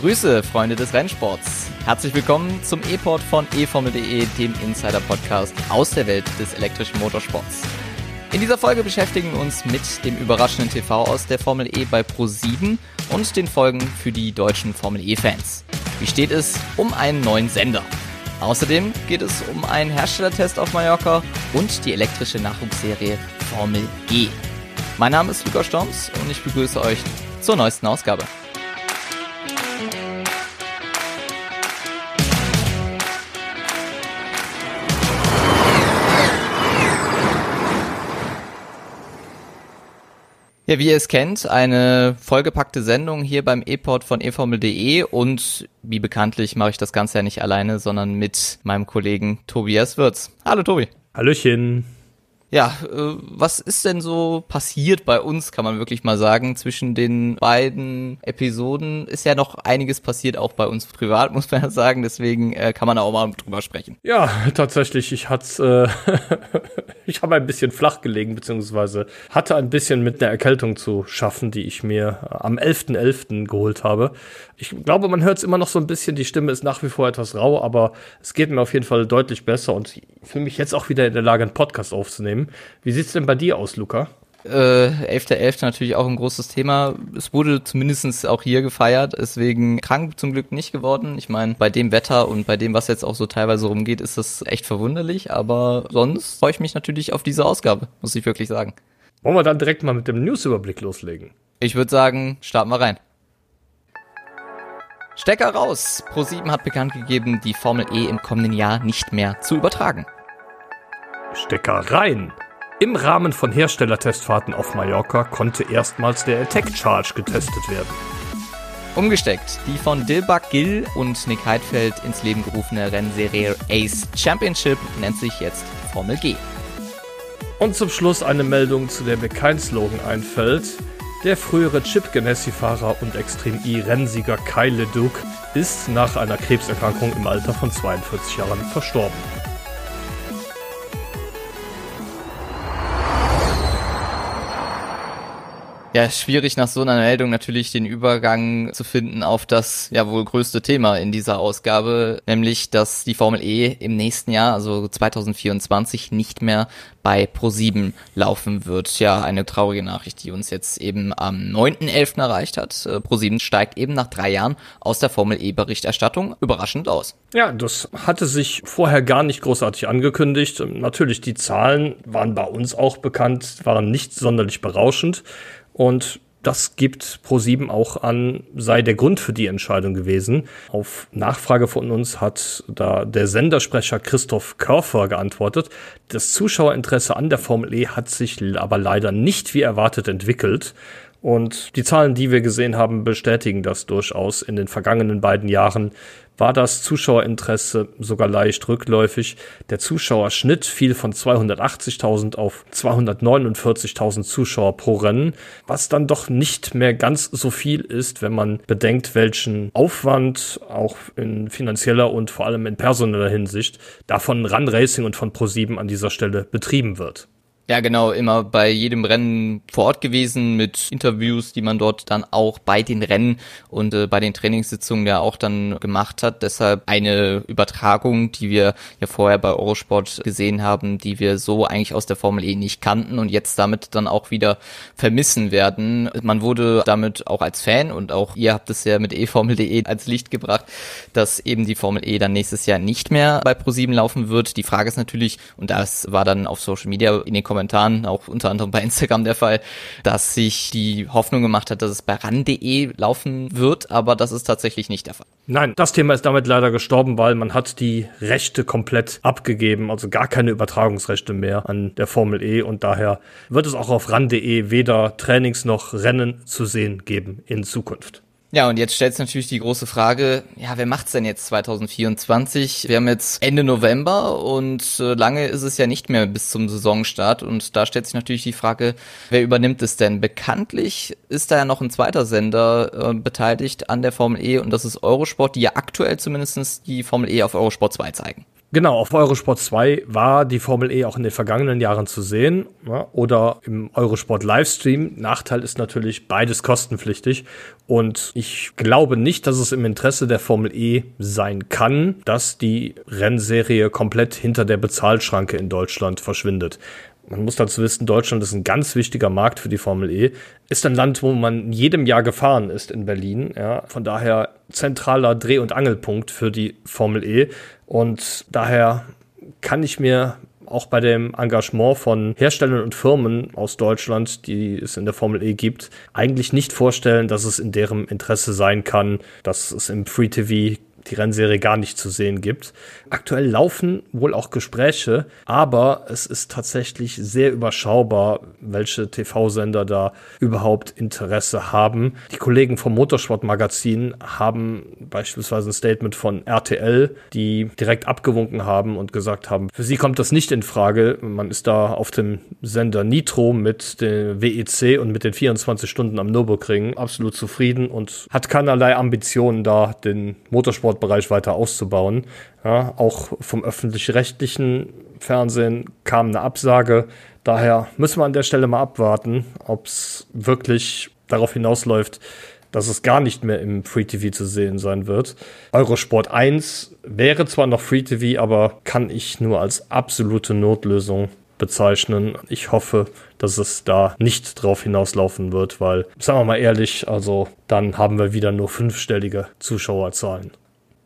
Grüße, Freunde des Rennsports. Herzlich willkommen zum E-Port von eFormel.de, dem Insider-Podcast aus der Welt des elektrischen Motorsports. In dieser Folge beschäftigen wir uns mit dem überraschenden TV aus der Formel E bei Pro7 und den Folgen für die deutschen Formel E-Fans. Wie steht es um einen neuen Sender? Außerdem geht es um einen Herstellertest auf Mallorca und die elektrische Nachwuchsserie Formel G. Mein Name ist Lukas Storms und ich begrüße euch zur neuesten Ausgabe. Ja, wie ihr es kennt, eine vollgepackte Sendung hier beim E-Port von eFormel.de und wie bekanntlich mache ich das Ganze ja nicht alleine, sondern mit meinem Kollegen Tobias Wirz. Hallo Tobi. Hallöchen. Ja, äh, was ist denn so passiert bei uns, kann man wirklich mal sagen, zwischen den beiden Episoden? Ist ja noch einiges passiert, auch bei uns privat, muss man ja sagen. Deswegen äh, kann man auch mal drüber sprechen. Ja, tatsächlich, ich hatte, äh, ich habe ein bisschen flach gelegen, beziehungsweise hatte ein bisschen mit einer Erkältung zu schaffen, die ich mir am 11.11. .11. geholt habe. Ich glaube, man hört es immer noch so ein bisschen, die Stimme ist nach wie vor etwas rau, aber es geht mir auf jeden Fall deutlich besser und ich fühle mich jetzt auch wieder in der Lage, einen Podcast aufzunehmen nehmen. Wie sieht's denn bei dir aus, Luca? Äh, 11.11. .11. natürlich auch ein großes Thema. Es wurde zumindest auch hier gefeiert, deswegen krank zum Glück nicht geworden. Ich meine, bei dem Wetter und bei dem, was jetzt auch so teilweise rumgeht, ist das echt verwunderlich, aber sonst freue ich mich natürlich auf diese Ausgabe, muss ich wirklich sagen. Wollen wir dann direkt mal mit dem Newsüberblick loslegen? Ich würde sagen, starten wir rein. Stecker raus! Pro7 hat bekannt gegeben, die Formel E im kommenden Jahr nicht mehr zu übertragen. Stecker rein. Im Rahmen von Herstellertestfahrten auf Mallorca konnte erstmals der Attack Charge getestet werden. Umgesteckt. Die von Dilbach Gill und Nick Heidfeld ins Leben gerufene Rennserie Ace Championship nennt sich jetzt Formel G. Und zum Schluss eine Meldung, zu der mir kein Slogan einfällt. Der frühere Chip Ganassi-Fahrer und Extreme E-Rennsieger Kyle Duke ist nach einer Krebserkrankung im Alter von 42 Jahren verstorben. Ja, schwierig nach so einer Meldung natürlich den Übergang zu finden auf das ja wohl größte Thema in dieser Ausgabe, nämlich dass die Formel E im nächsten Jahr, also 2024, nicht mehr bei Pro7 laufen wird. Ja, eine traurige Nachricht, die uns jetzt eben am 9.11. erreicht hat. Äh, Pro7 steigt eben nach drei Jahren aus der Formel E Berichterstattung überraschend aus. Ja, das hatte sich vorher gar nicht großartig angekündigt. Natürlich, die Zahlen waren bei uns auch bekannt, waren nicht sonderlich berauschend. Und das gibt Pro7 auch an, sei der Grund für die Entscheidung gewesen. Auf Nachfrage von uns hat da der Sendersprecher Christoph Körfer geantwortet. Das Zuschauerinteresse an der Formel E hat sich aber leider nicht wie erwartet entwickelt. Und die Zahlen, die wir gesehen haben, bestätigen das durchaus. In den vergangenen beiden Jahren war das Zuschauerinteresse sogar leicht rückläufig. Der Zuschauerschnitt fiel von 280.000 auf 249.000 Zuschauer pro Rennen, was dann doch nicht mehr ganz so viel ist, wenn man bedenkt, welchen Aufwand auch in finanzieller und vor allem in personeller Hinsicht da von Run Racing und von Pro7 an dieser Stelle betrieben wird. Ja, genau, immer bei jedem Rennen vor Ort gewesen mit Interviews, die man dort dann auch bei den Rennen und äh, bei den Trainingssitzungen ja auch dann gemacht hat. Deshalb eine Übertragung, die wir ja vorher bei Eurosport gesehen haben, die wir so eigentlich aus der Formel E nicht kannten und jetzt damit dann auch wieder vermissen werden. Man wurde damit auch als Fan und auch ihr habt es ja mit eFormel.de als Licht gebracht, dass eben die Formel E dann nächstes Jahr nicht mehr bei Pro7 laufen wird. Die Frage ist natürlich, und das war dann auf Social Media in den Kommentaren Kommentaren, auch unter anderem bei Instagram der Fall, dass sich die Hoffnung gemacht hat, dass es bei ran.de laufen wird, aber das ist tatsächlich nicht der Fall. Nein, das Thema ist damit leider gestorben, weil man hat die Rechte komplett abgegeben, also gar keine Übertragungsrechte mehr an der Formel E und daher wird es auch auf ran.de weder Trainings noch Rennen zu sehen geben in Zukunft. Ja, und jetzt stellt sich natürlich die große Frage, ja, wer macht's denn jetzt 2024? Wir haben jetzt Ende November und äh, lange ist es ja nicht mehr bis zum Saisonstart und da stellt sich natürlich die Frage, wer übernimmt es denn? Bekanntlich ist da ja noch ein zweiter Sender äh, beteiligt an der Formel E und das ist Eurosport, die ja aktuell zumindestens die Formel E auf Eurosport 2 zeigen. Genau, auf Eurosport 2 war die Formel E auch in den vergangenen Jahren zu sehen ja, oder im Eurosport Livestream. Nachteil ist natürlich beides kostenpflichtig und ich glaube nicht, dass es im Interesse der Formel E sein kann, dass die Rennserie komplett hinter der Bezahlschranke in Deutschland verschwindet man muss dazu wissen, Deutschland ist ein ganz wichtiger Markt für die Formel E. Ist ein Land, wo man jedem Jahr gefahren ist in Berlin. Ja. Von daher zentraler Dreh- und Angelpunkt für die Formel E. Und daher kann ich mir auch bei dem Engagement von Herstellern und Firmen aus Deutschland, die es in der Formel E gibt, eigentlich nicht vorstellen, dass es in deren Interesse sein kann, dass es im Free TV die Rennserie gar nicht zu sehen gibt. Aktuell laufen wohl auch Gespräche, aber es ist tatsächlich sehr überschaubar, welche TV-Sender da überhaupt Interesse haben. Die Kollegen vom Motorsportmagazin haben beispielsweise ein Statement von RTL, die direkt abgewunken haben und gesagt haben, für sie kommt das nicht in Frage. Man ist da auf dem Sender Nitro mit dem WEC und mit den 24 Stunden am Nürburgring absolut zufrieden und hat keinerlei Ambitionen da, den Motorsport Sportbereich weiter auszubauen. Ja, auch vom öffentlich-rechtlichen Fernsehen kam eine Absage. Daher müssen wir an der Stelle mal abwarten, ob es wirklich darauf hinausläuft, dass es gar nicht mehr im Free TV zu sehen sein wird. Eurosport 1 wäre zwar noch Free TV, aber kann ich nur als absolute Notlösung bezeichnen. Ich hoffe, dass es da nicht drauf hinauslaufen wird, weil, sagen wir mal ehrlich, also dann haben wir wieder nur fünfstellige Zuschauerzahlen.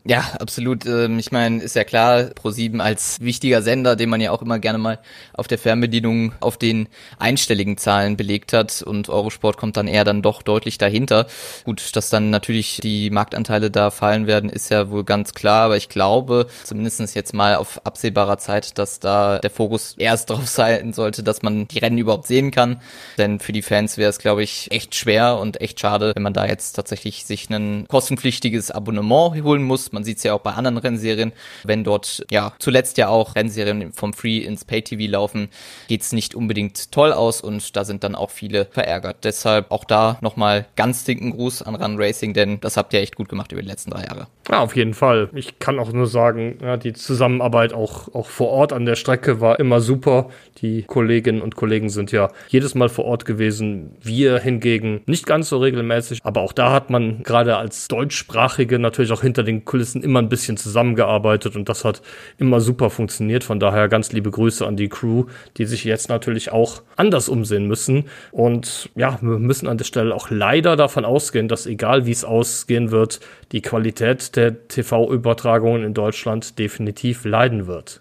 Ja, absolut. Ähm, ich meine, ist ja klar, Pro7 als wichtiger Sender, den man ja auch immer gerne mal auf der Fernbedienung auf den einstelligen Zahlen belegt hat und Eurosport kommt dann eher dann doch deutlich dahinter. Gut, dass dann natürlich die Marktanteile da fallen werden, ist ja wohl ganz klar, aber ich glaube, zumindestens jetzt mal auf absehbarer Zeit, dass da der Fokus erst drauf sein sollte, dass man die Rennen überhaupt sehen kann. Denn für die Fans wäre es, glaube ich, echt schwer und echt schade, wenn man da jetzt tatsächlich sich ein kostenpflichtiges Abonnement holen muss man sieht es ja auch bei anderen Rennserien. Wenn dort ja zuletzt ja auch Rennserien vom Free ins Pay-TV laufen, geht's nicht unbedingt toll aus und da sind dann auch viele verärgert. Deshalb auch da nochmal ganz dicken Gruß an Run Racing, denn das habt ihr echt gut gemacht über die letzten drei Jahre. Ja, auf jeden Fall. Ich kann auch nur sagen, ja, die Zusammenarbeit auch, auch vor Ort an der Strecke war immer super. Die Kolleginnen und Kollegen sind ja jedes Mal vor Ort gewesen. Wir hingegen nicht ganz so regelmäßig. Aber auch da hat man gerade als Deutschsprachige natürlich auch hinter den Kulissen Kulissen immer ein bisschen zusammengearbeitet und das hat immer super funktioniert. Von daher ganz liebe Grüße an die Crew, die sich jetzt natürlich auch anders umsehen müssen. Und ja, wir müssen an der Stelle auch leider davon ausgehen, dass egal wie es ausgehen wird, die Qualität der TV-Übertragungen in Deutschland definitiv leiden wird.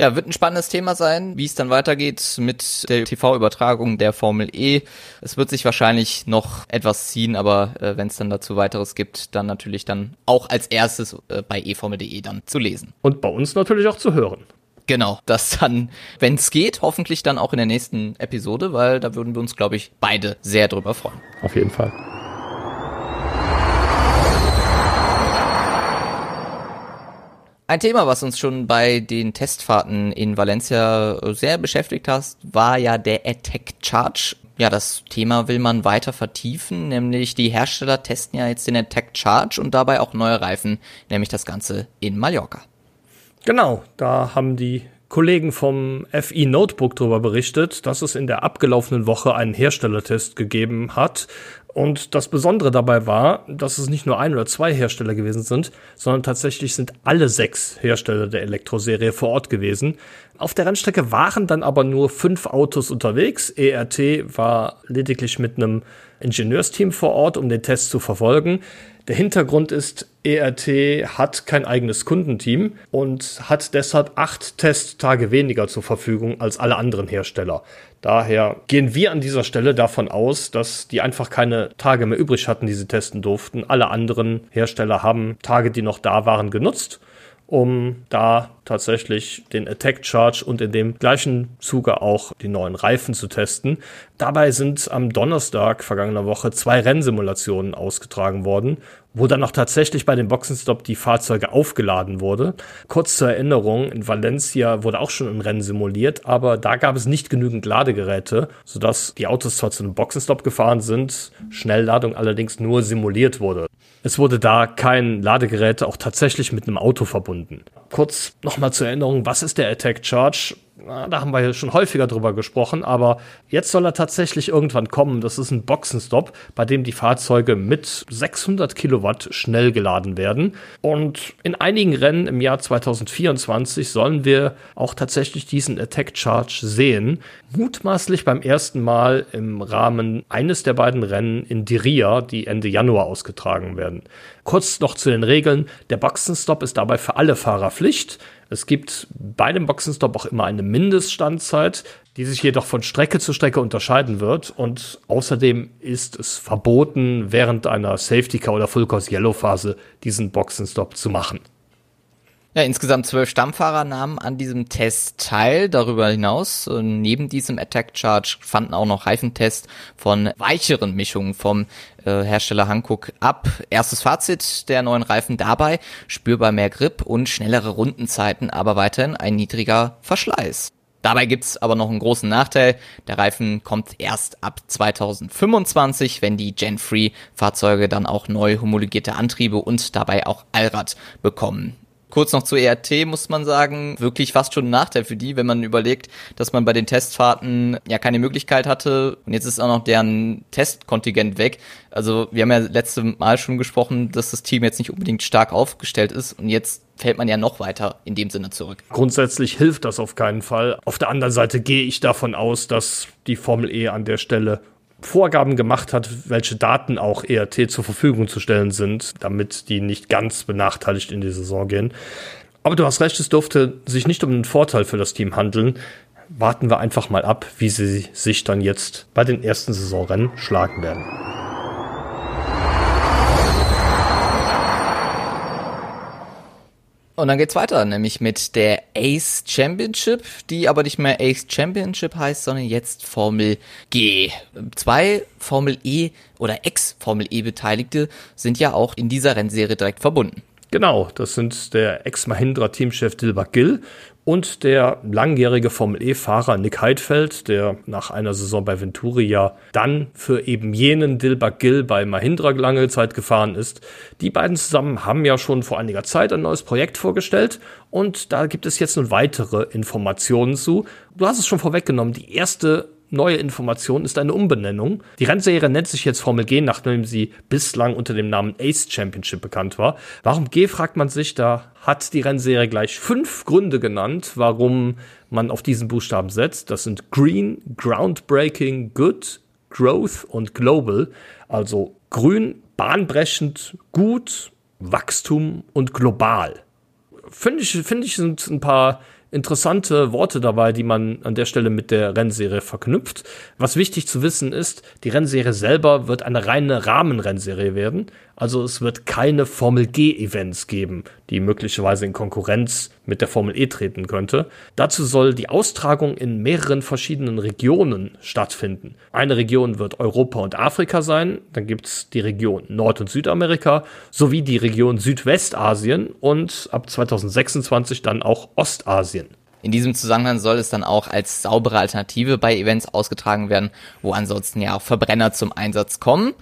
Ja, wird ein spannendes Thema sein, wie es dann weitergeht mit der TV-Übertragung der Formel E. Es wird sich wahrscheinlich noch etwas ziehen, aber äh, wenn es dann dazu weiteres gibt, dann natürlich dann auch als erstes äh, bei eformel.de dann zu lesen. Und bei uns natürlich auch zu hören. Genau, das dann, wenn es geht, hoffentlich dann auch in der nächsten Episode, weil da würden wir uns, glaube ich, beide sehr drüber freuen. Auf jeden Fall. Ein Thema, was uns schon bei den Testfahrten in Valencia sehr beschäftigt hat, war ja der Attack Charge. Ja, das Thema will man weiter vertiefen, nämlich die Hersteller testen ja jetzt den Attack Charge und dabei auch neue Reifen, nämlich das Ganze in Mallorca. Genau, da haben die Kollegen vom FI Notebook darüber berichtet, dass es in der abgelaufenen Woche einen Herstellertest gegeben hat, und das Besondere dabei war, dass es nicht nur ein oder zwei Hersteller gewesen sind, sondern tatsächlich sind alle sechs Hersteller der Elektroserie vor Ort gewesen. Auf der Rennstrecke waren dann aber nur fünf Autos unterwegs. ERT war lediglich mit einem Ingenieursteam vor Ort, um den Test zu verfolgen. Der Hintergrund ist, ERT hat kein eigenes Kundenteam und hat deshalb acht Testtage weniger zur Verfügung als alle anderen Hersteller. Daher gehen wir an dieser Stelle davon aus, dass die einfach keine Tage mehr übrig hatten, die sie testen durften. Alle anderen Hersteller haben Tage, die noch da waren, genutzt um da tatsächlich den Attack Charge und in dem gleichen Zuge auch die neuen Reifen zu testen. Dabei sind am Donnerstag vergangener Woche zwei Rennsimulationen ausgetragen worden, wo dann auch tatsächlich bei dem Boxenstopp die Fahrzeuge aufgeladen wurde. Kurz zur Erinnerung, in Valencia wurde auch schon ein Rennen simuliert, aber da gab es nicht genügend Ladegeräte, sodass die Autos zwar zu einem Boxenstopp gefahren sind, Schnellladung allerdings nur simuliert wurde. Es wurde da kein Ladegerät auch tatsächlich mit einem Auto verbunden. Kurz nochmal zur Erinnerung, was ist der Attack Charge? Da haben wir ja schon häufiger drüber gesprochen, aber jetzt soll er tatsächlich irgendwann kommen. Das ist ein Boxenstopp, bei dem die Fahrzeuge mit 600 Kilowatt schnell geladen werden. Und in einigen Rennen im Jahr 2024 sollen wir auch tatsächlich diesen Attack Charge sehen. Mutmaßlich beim ersten Mal im Rahmen eines der beiden Rennen in Diria, die Ende Januar ausgetragen werden. Kurz noch zu den Regeln. Der Boxenstopp ist dabei für alle Fahrer Pflicht. Es gibt bei dem Boxenstopp auch immer eine Mindeststandzeit, die sich jedoch von Strecke zu Strecke unterscheiden wird. Und außerdem ist es verboten, während einer Safety Car oder Full Course Yellow Phase diesen Boxenstopp zu machen. Ja, insgesamt zwölf Stammfahrer nahmen an diesem Test teil. Darüber hinaus, äh, neben diesem Attack Charge fanden auch noch Reifentests von weicheren Mischungen vom äh, Hersteller Hankook ab. Erstes Fazit der neuen Reifen dabei, spürbar mehr Grip und schnellere Rundenzeiten, aber weiterhin ein niedriger Verschleiß. Dabei gibt's aber noch einen großen Nachteil. Der Reifen kommt erst ab 2025, wenn die Gen 3 Fahrzeuge dann auch neu homologierte Antriebe und dabei auch Allrad bekommen. Kurz noch zu ERT muss man sagen, wirklich fast schon ein Nachteil für die, wenn man überlegt, dass man bei den Testfahrten ja keine Möglichkeit hatte und jetzt ist auch noch deren Testkontingent weg. Also wir haben ja letzte Mal schon gesprochen, dass das Team jetzt nicht unbedingt stark aufgestellt ist und jetzt fällt man ja noch weiter in dem Sinne zurück. Grundsätzlich hilft das auf keinen Fall. Auf der anderen Seite gehe ich davon aus, dass die Formel E an der Stelle Vorgaben gemacht hat, welche Daten auch ERT zur Verfügung zu stellen sind, damit die nicht ganz benachteiligt in die Saison gehen. Aber du hast recht, es durfte sich nicht um einen Vorteil für das Team handeln. Warten wir einfach mal ab, wie sie sich dann jetzt bei den ersten Saisonrennen schlagen werden. Und dann geht's weiter, nämlich mit der Ace Championship, die aber nicht mehr Ace Championship heißt, sondern jetzt Formel G. Zwei Formel E oder Ex-Formel E Beteiligte sind ja auch in dieser Rennserie direkt verbunden. Genau, das sind der Ex-Mahindra-Teamchef Dilbach Gill und der langjährige Formel E-Fahrer Nick Heidfeld, der nach einer Saison bei Venturi ja dann für eben jenen Dilbach Gill bei Mahindra lange Zeit gefahren ist. Die beiden zusammen haben ja schon vor einiger Zeit ein neues Projekt vorgestellt und da gibt es jetzt nun weitere Informationen zu. Du hast es schon vorweggenommen, die erste neue Information ist eine Umbenennung. Die Rennserie nennt sich jetzt Formel G, nachdem sie bislang unter dem Namen Ace Championship bekannt war. Warum G, fragt man sich. Da hat die Rennserie gleich fünf Gründe genannt, warum man auf diesen Buchstaben setzt. Das sind Green, Groundbreaking, Good, Growth und Global. Also grün, bahnbrechend, gut, Wachstum und global. Finde ich, finde ich, sind ein paar interessante Worte dabei, die man an der Stelle mit der Rennserie verknüpft. Was wichtig zu wissen ist, die Rennserie selber wird eine reine Rahmenrennserie werden. Also es wird keine Formel G-Events geben, die möglicherweise in Konkurrenz mit der Formel E treten könnte. Dazu soll die Austragung in mehreren verschiedenen Regionen stattfinden. Eine Region wird Europa und Afrika sein, dann gibt's die Region Nord- und Südamerika sowie die Region Südwestasien und ab 2026 dann auch Ostasien. In diesem Zusammenhang soll es dann auch als saubere Alternative bei Events ausgetragen werden, wo ansonsten ja auch Verbrenner zum Einsatz kommen.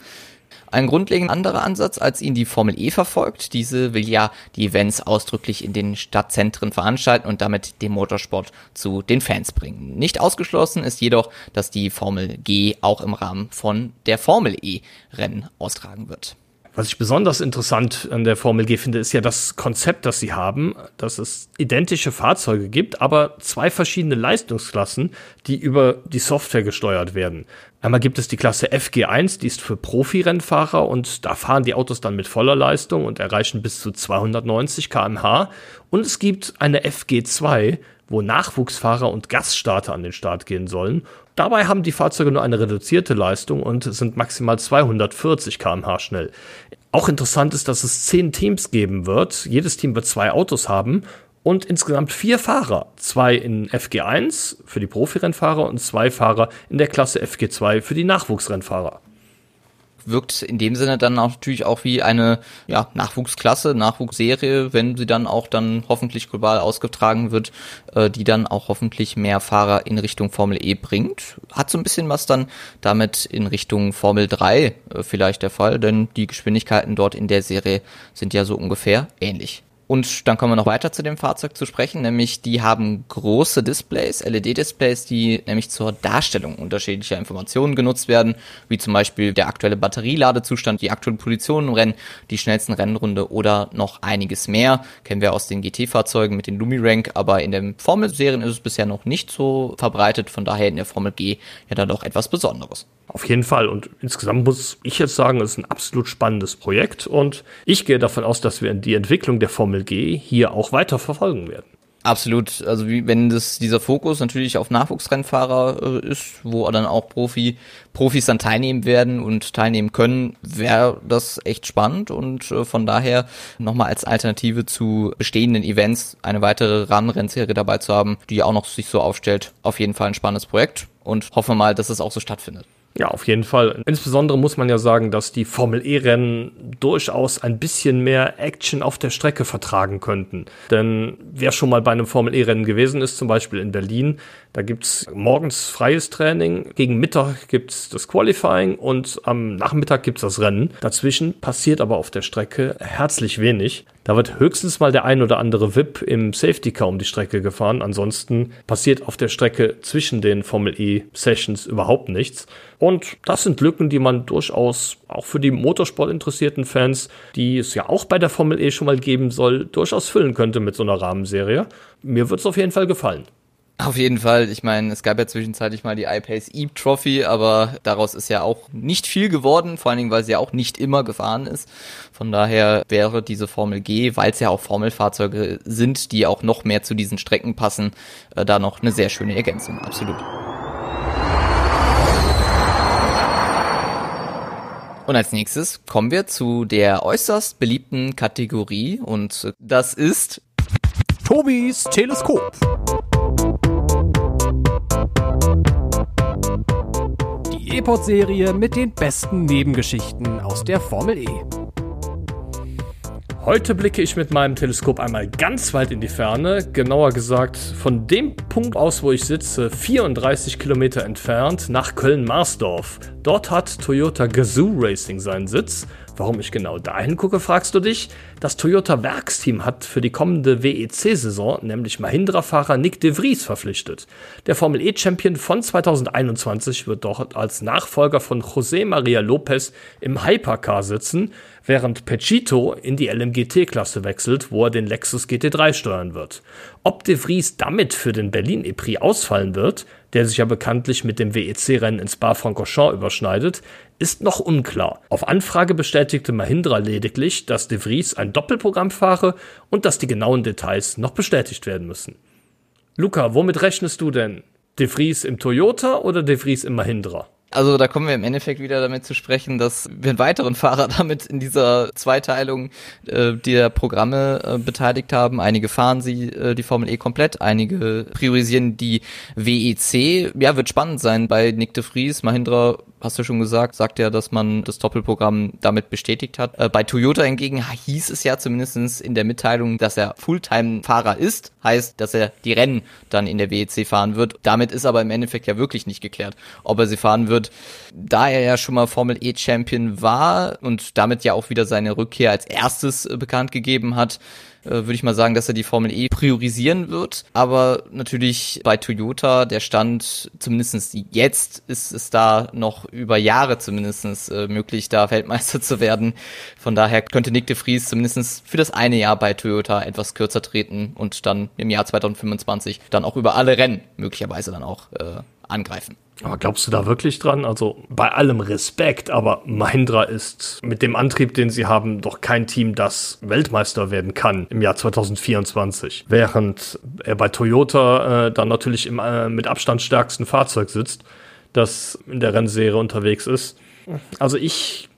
Ein grundlegend anderer Ansatz, als ihn die Formel E verfolgt. Diese will ja die Events ausdrücklich in den Stadtzentren veranstalten und damit den Motorsport zu den Fans bringen. Nicht ausgeschlossen ist jedoch, dass die Formel G auch im Rahmen von der Formel E Rennen austragen wird. Was ich besonders interessant an der Formel G finde, ist ja das Konzept, das sie haben, dass es identische Fahrzeuge gibt, aber zwei verschiedene Leistungsklassen, die über die Software gesteuert werden. Einmal gibt es die Klasse FG1, die ist für Profirennfahrer und da fahren die Autos dann mit voller Leistung und erreichen bis zu 290 kmh. Und es gibt eine FG2, wo Nachwuchsfahrer und Gaststarter an den Start gehen sollen. Dabei haben die Fahrzeuge nur eine reduzierte Leistung und sind maximal 240 kmh schnell. Auch interessant ist, dass es zehn Teams geben wird. Jedes Team wird zwei Autos haben und insgesamt vier Fahrer. Zwei in FG1 für die Profirennfahrer und zwei Fahrer in der Klasse FG2 für die Nachwuchsrennfahrer. Wirkt in dem Sinne dann natürlich auch wie eine ja, Nachwuchsklasse, Nachwuchsserie, wenn sie dann auch dann hoffentlich global ausgetragen wird, äh, die dann auch hoffentlich mehr Fahrer in Richtung Formel E bringt. Hat so ein bisschen was dann damit in Richtung Formel 3 äh, vielleicht der Fall, denn die Geschwindigkeiten dort in der Serie sind ja so ungefähr ähnlich. Und dann kommen wir noch weiter zu dem Fahrzeug zu sprechen, nämlich die haben große Displays, LED-Displays, die nämlich zur Darstellung unterschiedlicher Informationen genutzt werden, wie zum Beispiel der aktuelle Batterieladezustand, die aktuelle Position im Rennen, die schnellsten Rennrunde oder noch einiges mehr. Kennen wir aus den GT-Fahrzeugen mit den Lumirank, aber in den Formel-Serien ist es bisher noch nicht so verbreitet, von daher in der Formel G ja dann doch etwas Besonderes. Auf jeden Fall. Und insgesamt muss ich jetzt sagen, es ist ein absolut spannendes Projekt und ich gehe davon aus, dass wir die Entwicklung der Formel G hier auch weiter verfolgen werden. Absolut. Also wie, wenn das dieser Fokus natürlich auf Nachwuchsrennfahrer äh, ist, wo dann auch Profi, Profis dann teilnehmen werden und teilnehmen können, wäre das echt spannend und äh, von daher nochmal als Alternative zu bestehenden Events eine weitere Rahmenrennserie dabei zu haben, die auch noch sich so aufstellt, auf jeden Fall ein spannendes Projekt und hoffe mal, dass es auch so stattfindet. Ja, auf jeden Fall. Insbesondere muss man ja sagen, dass die Formel E-Rennen durchaus ein bisschen mehr Action auf der Strecke vertragen könnten. Denn wer schon mal bei einem Formel E-Rennen gewesen ist, zum Beispiel in Berlin, da gibt's morgens freies Training, gegen Mittag gibt's das Qualifying und am Nachmittag gibt's das Rennen. Dazwischen passiert aber auf der Strecke herzlich wenig. Da wird höchstens mal der ein oder andere VIP im Safety Car um die Strecke gefahren. Ansonsten passiert auf der Strecke zwischen den Formel E Sessions überhaupt nichts. Und das sind Lücken, die man durchaus auch für die Motorsport interessierten Fans, die es ja auch bei der Formel E schon mal geben soll, durchaus füllen könnte mit so einer Rahmenserie. Mir wird es auf jeden Fall gefallen. Auf jeden Fall. Ich meine, es gab ja zwischenzeitlich mal die iPace Eve Trophy, aber daraus ist ja auch nicht viel geworden, vor allen Dingen, weil sie ja auch nicht immer gefahren ist. Von daher wäre diese Formel G, weil es ja auch Formelfahrzeuge sind, die auch noch mehr zu diesen Strecken passen, äh, da noch eine sehr schöne Ergänzung. Absolut. Und als nächstes kommen wir zu der äußerst beliebten Kategorie und das ist Tobis Teleskop. E-Pod-Serie mit den besten Nebengeschichten aus der Formel E. Heute blicke ich mit meinem Teleskop einmal ganz weit in die Ferne, genauer gesagt von dem Punkt aus, wo ich sitze, 34 Kilometer entfernt, nach Köln-Marsdorf. Dort hat Toyota Gazoo Racing seinen Sitz Warum ich genau dahin gucke, fragst du dich? Das Toyota Werksteam hat für die kommende WEC-Saison nämlich Mahindra-Fahrer Nick de Vries verpflichtet. Der Formel E-Champion von 2021 wird dort als Nachfolger von José María López im Hypercar sitzen, während Pechito in die LMGT-Klasse wechselt, wo er den Lexus GT3 steuern wird. Ob de Vries damit für den Berlin E-Prix ausfallen wird, der sich ja bekanntlich mit dem WEC-Rennen in Spa-Francorchamps überschneidet, ist noch unklar. Auf Anfrage bestätigte Mahindra lediglich, dass de Vries ein Doppelprogramm fahre und dass die genauen Details noch bestätigt werden müssen. Luca, womit rechnest du denn? De Vries im Toyota oder De Vries im Mahindra? Also da kommen wir im Endeffekt wieder damit zu sprechen, dass wir einen weiteren Fahrer damit in dieser Zweiteilung äh, der Programme äh, beteiligt haben. Einige fahren sie äh, die Formel E komplett, einige priorisieren die WEC. Ja, wird spannend sein bei Nick de Vries. Mahindra hast du schon gesagt, sagt ja, dass man das Doppelprogramm damit bestätigt hat. Äh, bei Toyota hingegen hieß es ja zumindestens in der Mitteilung, dass er Fulltime-Fahrer ist, heißt, dass er die Rennen dann in der WEC fahren wird. Damit ist aber im Endeffekt ja wirklich nicht geklärt, ob er sie fahren wird. Da er ja schon mal Formel E-Champion war und damit ja auch wieder seine Rückkehr als erstes äh, bekannt gegeben hat, würde ich mal sagen, dass er die Formel E priorisieren wird. Aber natürlich bei Toyota, der Stand, zumindestens jetzt, ist es da noch über Jahre zumindestens äh, möglich, da Weltmeister zu werden. Von daher könnte Nick de Vries zumindestens für das eine Jahr bei Toyota etwas kürzer treten und dann im Jahr 2025 dann auch über alle Rennen möglicherweise dann auch äh, angreifen. Aber glaubst du da wirklich dran? Also bei allem Respekt, aber Mahindra ist mit dem Antrieb, den sie haben, doch kein Team, das Weltmeister werden kann im Jahr 2024. Während er bei Toyota äh, dann natürlich im äh, mit Abstand stärksten Fahrzeug sitzt, das in der Rennserie unterwegs ist. Also ich,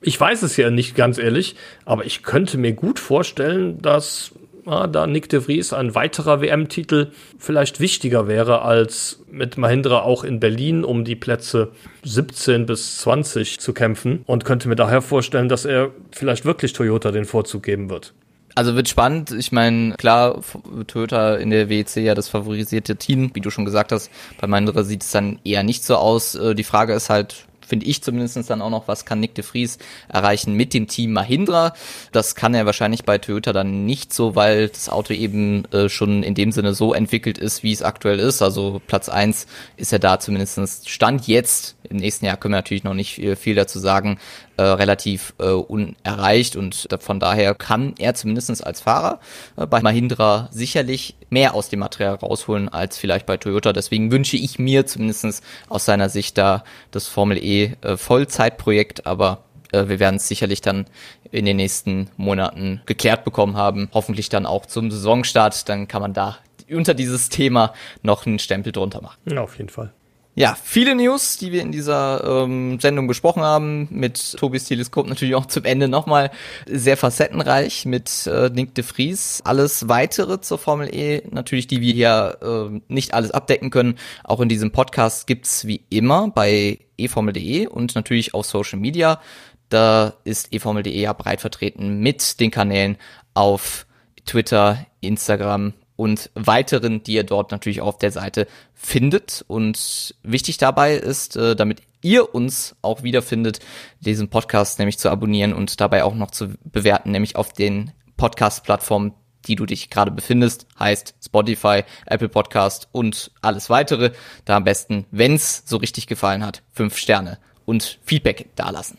ich weiß es ja nicht ganz ehrlich, aber ich könnte mir gut vorstellen, dass ah, da Nick de Vries ein weiterer WM-Titel vielleicht wichtiger wäre als mit Mahindra auch in Berlin um die Plätze 17 bis 20 zu kämpfen und könnte mir daher vorstellen, dass er vielleicht wirklich Toyota den Vorzug geben wird. Also wird spannend. Ich meine, klar, Toyota in der WEC ja das favorisierte Team, wie du schon gesagt hast. Bei Mahindra sieht es dann eher nicht so aus. Äh, die Frage ist halt, finde ich zumindest dann auch noch, was kann Nick de Vries erreichen mit dem Team Mahindra. Das kann er wahrscheinlich bei Toyota dann nicht so, weil das Auto eben äh, schon in dem Sinne so entwickelt ist, wie es aktuell ist. Also Platz eins ist er da zumindest Stand jetzt. Im nächsten Jahr können wir natürlich noch nicht viel dazu sagen, äh, relativ äh, unerreicht und von daher kann er zumindest als Fahrer äh, bei Mahindra sicherlich mehr aus dem Material rausholen als vielleicht bei Toyota. Deswegen wünsche ich mir zumindest aus seiner Sicht da das Formel E äh, Vollzeitprojekt, aber äh, wir werden es sicherlich dann in den nächsten Monaten geklärt bekommen haben. Hoffentlich dann auch zum Saisonstart. Dann kann man da unter dieses Thema noch einen Stempel drunter machen. Auf jeden Fall. Ja, viele News, die wir in dieser ähm, Sendung besprochen haben, mit Tobis Teleskop natürlich auch zum Ende nochmal sehr facettenreich mit äh, Nick de Vries. Alles weitere zur Formel E, natürlich, die wir hier äh, nicht alles abdecken können, auch in diesem Podcast gibt's wie immer bei eformel.de und natürlich auf Social Media. Da ist eformel.de ja breit vertreten mit den Kanälen auf Twitter, Instagram, und weiteren, die ihr dort natürlich auf der Seite findet. Und wichtig dabei ist, äh, damit ihr uns auch wiederfindet, diesen Podcast nämlich zu abonnieren und dabei auch noch zu bewerten, nämlich auf den Podcast-Plattformen, die du dich gerade befindest, heißt Spotify, Apple Podcast und alles weitere. Da am besten, wenn's so richtig gefallen hat, fünf Sterne und Feedback dalassen.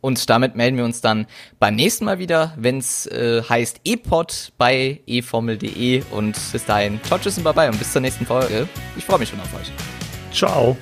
Und damit melden wir uns dann beim nächsten Mal wieder, wenn es äh, heißt E-Pod bei eformel.de. Und bis dahin, ciao, tschüss und bye bye und bis zur nächsten Folge. Ich freue mich schon auf euch. Ciao.